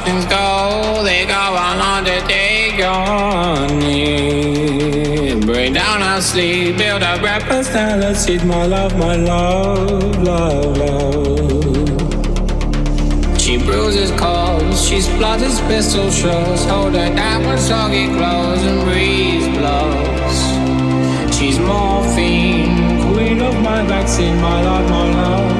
Things go, they go on to take your need. Break down our sleep, build our breakfast, and let's eat my love, my love, love, love. She bruises calls, she splutters pistol shows, hold her down with soggy clothes and breeze blows. She's morphine, queen of my vaccine, my love, my love.